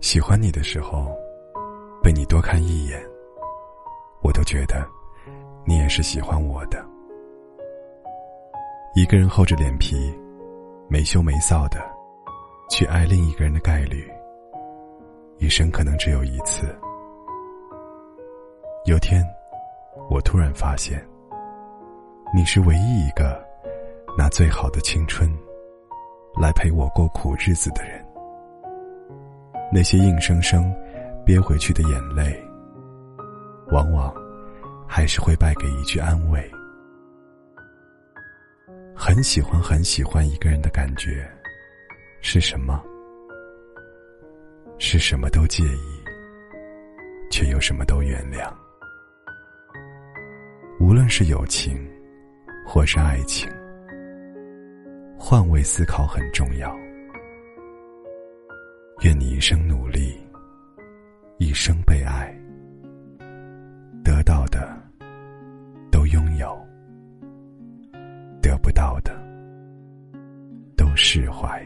喜欢你的时候，被你多看一眼，我都觉得你也是喜欢我的。一个人厚着脸皮，没羞没臊的去爱另一个人的概率，一生可能只有一次。有天，我突然发现，你是唯一一个拿最好的青春来陪我过苦日子的人。那些硬生生憋回去的眼泪，往往还是会败给一句安慰。很喜欢很喜欢一个人的感觉，是什么？是什么都介意，却又什么都原谅。无论是友情，或是爱情，换位思考很重要。愿你一生努力，一生被爱，得到的都拥有，得不到的都释怀。